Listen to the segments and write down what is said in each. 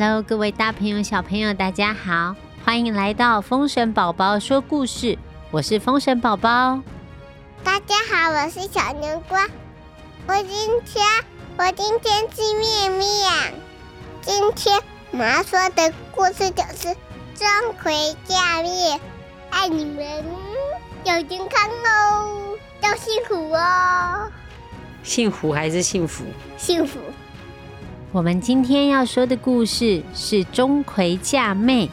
Hello，各位大朋友、小朋友，大家好，欢迎来到风神宝宝说故事。我是风神宝宝。大家好，我是小南瓜。我今天我今天吃面面。今天我们要说的故事就是钟馗驾面，爱你们要健康哦，要幸福哦。幸福还是幸福？幸福。我们今天要说的故事是钟馗嫁妹。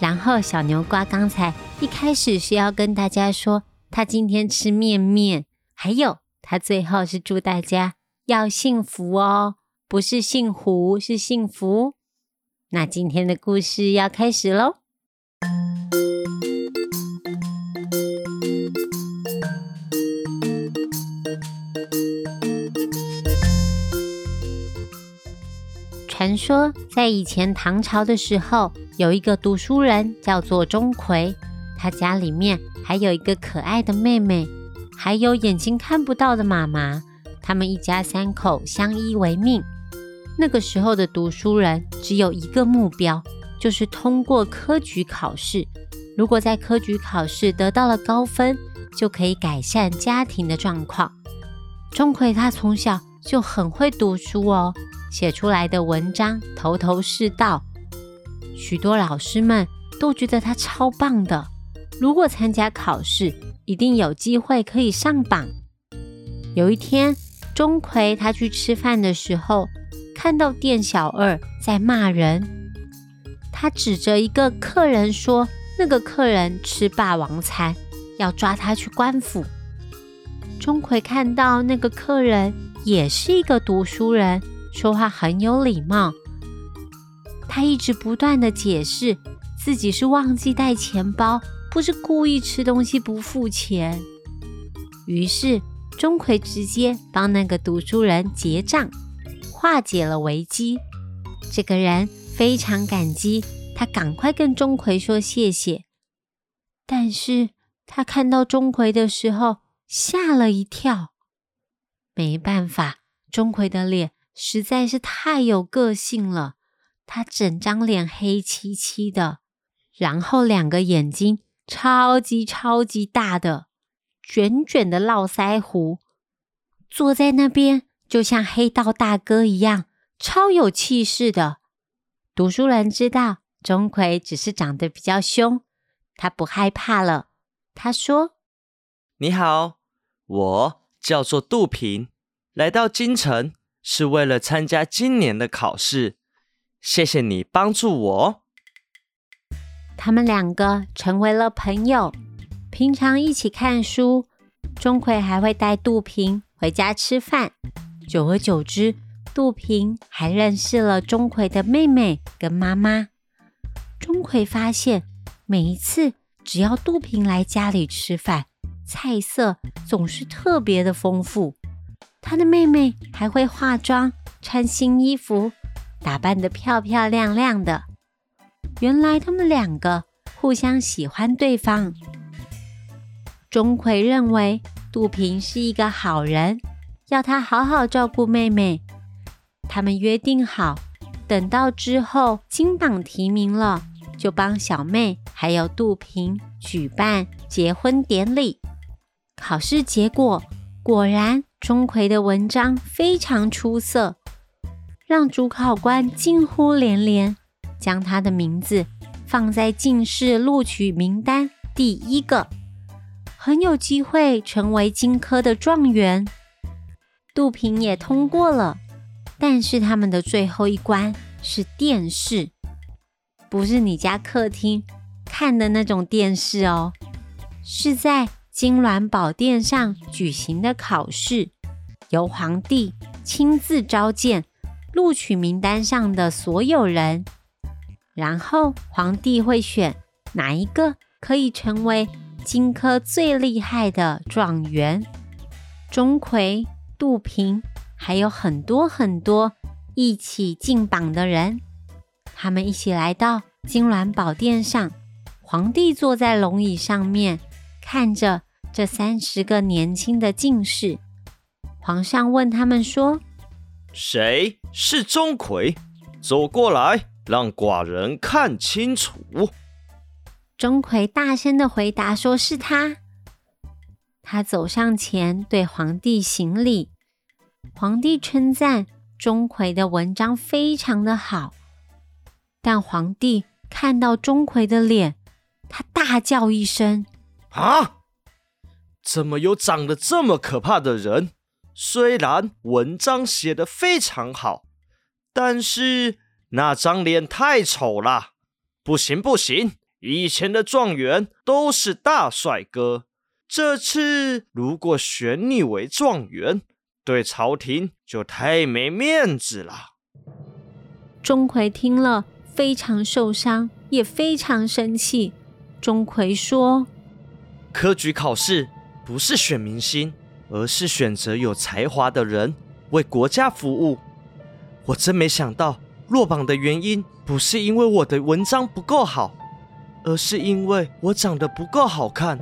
然后小牛瓜刚才一开始是要跟大家说，他今天吃面面，还有他最后是祝大家要幸福哦，不是姓胡，是幸福。那今天的故事要开始喽。传说在以前唐朝的时候，有一个读书人叫做钟馗，他家里面还有一个可爱的妹妹，还有眼睛看不到的妈妈。他们一家三口相依为命。那个时候的读书人只有一个目标，就是通过科举考试。如果在科举考试得到了高分，就可以改善家庭的状况。钟馗他从小就很会读书哦。写出来的文章头头是道，许多老师们都觉得他超棒的。如果参加考试，一定有机会可以上榜。有一天，钟馗他去吃饭的时候，看到店小二在骂人，他指着一个客人说：“那个客人吃霸王餐，要抓他去官府。”钟馗看到那个客人也是一个读书人。说话很有礼貌，他一直不断的解释自己是忘记带钱包，不是故意吃东西不付钱。于是钟馗直接帮那个读书人结账，化解了危机。这个人非常感激，他赶快跟钟馗说谢谢。但是他看到钟馗的时候吓了一跳，没办法，钟馗的脸。实在是太有个性了，他整张脸黑漆漆的，然后两个眼睛超级超级大的，卷卷的络腮胡，坐在那边就像黑道大哥一样，超有气势的。读书人知道钟馗只是长得比较凶，他不害怕了。他说：“你好，我叫做杜平，来到京城。”是为了参加今年的考试，谢谢你帮助我。他们两个成为了朋友，平常一起看书。钟馗还会带杜平回家吃饭。久而久之，杜平还认识了钟馗的妹妹跟妈妈。钟馗发现，每一次只要杜平来家里吃饭，菜色总是特别的丰富。他的妹妹还会化妆、穿新衣服，打扮得漂漂亮亮的。原来他们两个互相喜欢对方。钟馗认为杜平是一个好人，要他好好照顾妹妹。他们约定好，等到之后金榜题名了，就帮小妹还有杜平举办结婚典礼。考试结果果然。钟馗的文章非常出色，让主考官惊呼连连，将他的名字放在进士录取名单第一个，很有机会成为金科的状元。杜平也通过了，但是他们的最后一关是殿试，不是你家客厅看的那种电视哦，是在。金銮宝殿上举行的考试，由皇帝亲自召见录取名单上的所有人，然后皇帝会选哪一个可以成为金科最厉害的状元。钟馗、杜平还有很多很多一起进榜的人，他们一起来到金銮宝殿上，皇帝坐在龙椅上面，看着。这三十个年轻的进士，皇上问他们说：“谁是钟馗？”走过来，让寡人看清楚。钟馗大声的回答：“说是他。”他走上前，对皇帝行礼。皇帝称赞钟馗的文章非常的好，但皇帝看到钟馗的脸，他大叫一声：“啊！怎么有长得这么可怕的人？虽然文章写得非常好，但是那张脸太丑了，不行不行！以前的状元都是大帅哥，这次如果选你为状元。”对朝廷就太没面子了。钟馗听了非常受伤，也非常生气。钟馗说：“科举考试不是选明星，而是选择有才华的人为国家服务。我真没想到落榜的原因不是因为我的文章不够好，而是因为我长得不够好看。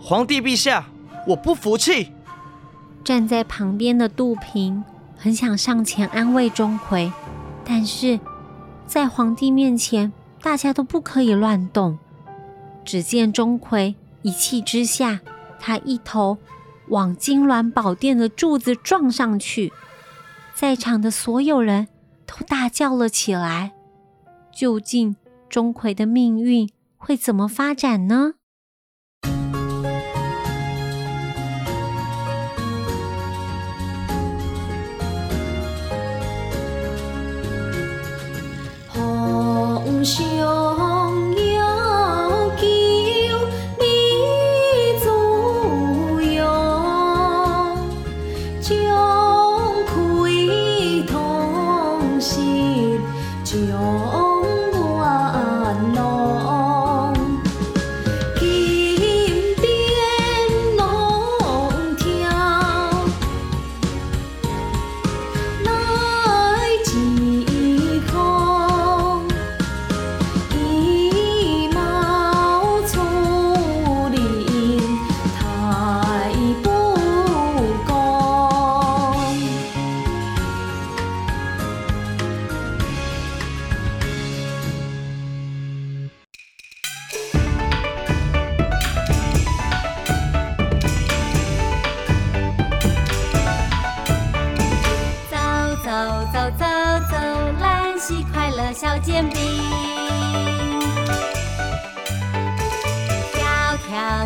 皇帝陛下，我不服气。”站在旁边的杜平很想上前安慰钟馗，但是在皇帝面前，大家都不可以乱动。只见钟馗一气之下，他一头往金銮宝殿的柱子撞上去，在场的所有人都大叫了起来。究竟钟馗的命运会怎么发展呢？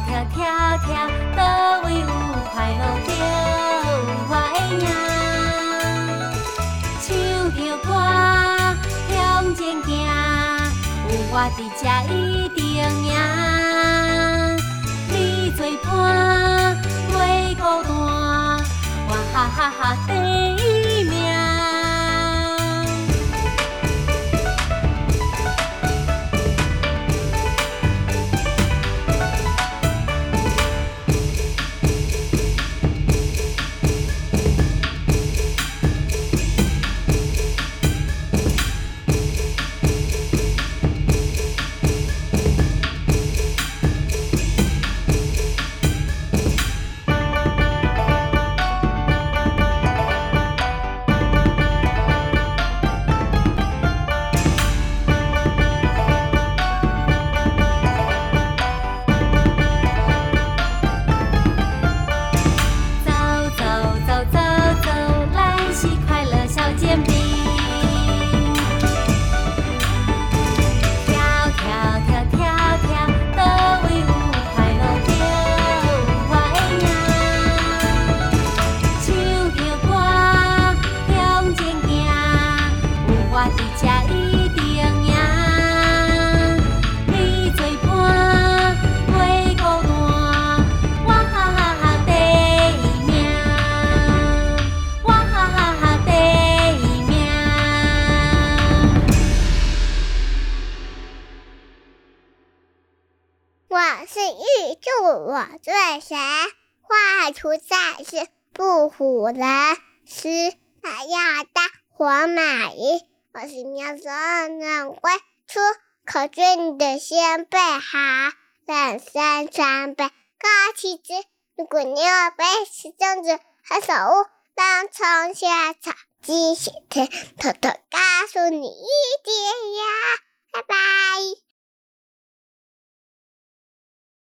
跳跳跳倒位有快乐就有我的命。唱着歌向前行，有我伫这一定赢。你做伴，袂孤单，我哈哈哈是玉渡我最神，画出战是不虎人。十万大山黄马衣，我是苗族人归出，可俊的先辈哈。两山南北高奇直，如果你要背十张子，还手舞当窗下草鸡先吃。偷偷告诉你一点呀，拜拜。